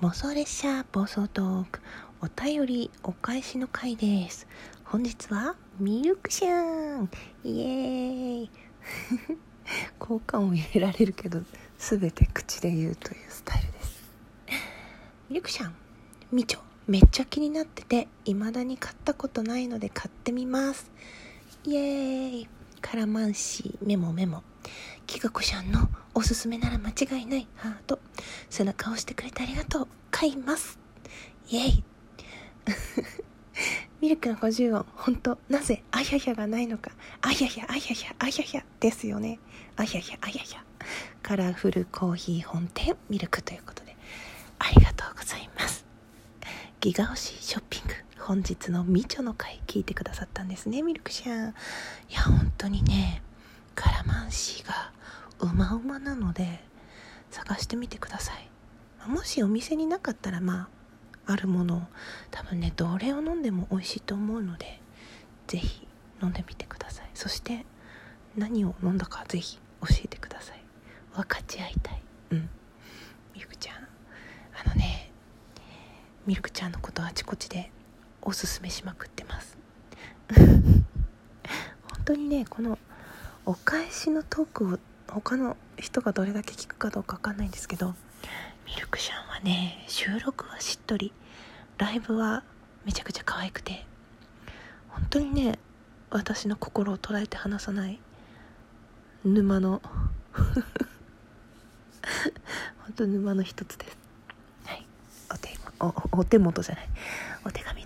妄想列車暴走トーク。お便りお返しの回です。本日はミルクシャン。イエーイ。効果音入れられるけど全て口で言うというスタイルです。ミルクシャンみちょ。めっちゃ気になってて未だに買ったことないので買ってみます。イエーイ。カラマンシーメモメモ。キガコちゃんのおすすめなら間違いないハート。背中を押してくれてありがとう。買います。イエイ。ミルクの50音。本当？なぜあややがないのか。あややあややあややですよね。あややあややカラフルコーヒー本店ミルクということで。ありがとうございます。ギガ推しショッピング。本日のみちょの回聞いてくださったんですねミルクちゃん。いや本当にねカラマンシーがうまうまなので探してみてください。もしお店になかったらまああるものを多分ねどれを飲んでも美味しいと思うので是非飲んでみてください。そして何を飲んだか是非教えてください。分かち合いたい。うん。ミルクちゃん。あのねミルクちゃんのことあちこちでおすすめしまくってます。本当にねこのお返しのトークを他の人がどれだけ聞くかどうか分かんないんですけどミルクシャンはね収録はしっとりライブはめちゃくちゃ可愛くて本当にね私の心を捉えて離さない沼の 本当沼の一つです。はい。お手おお手元じゃない。お手紙。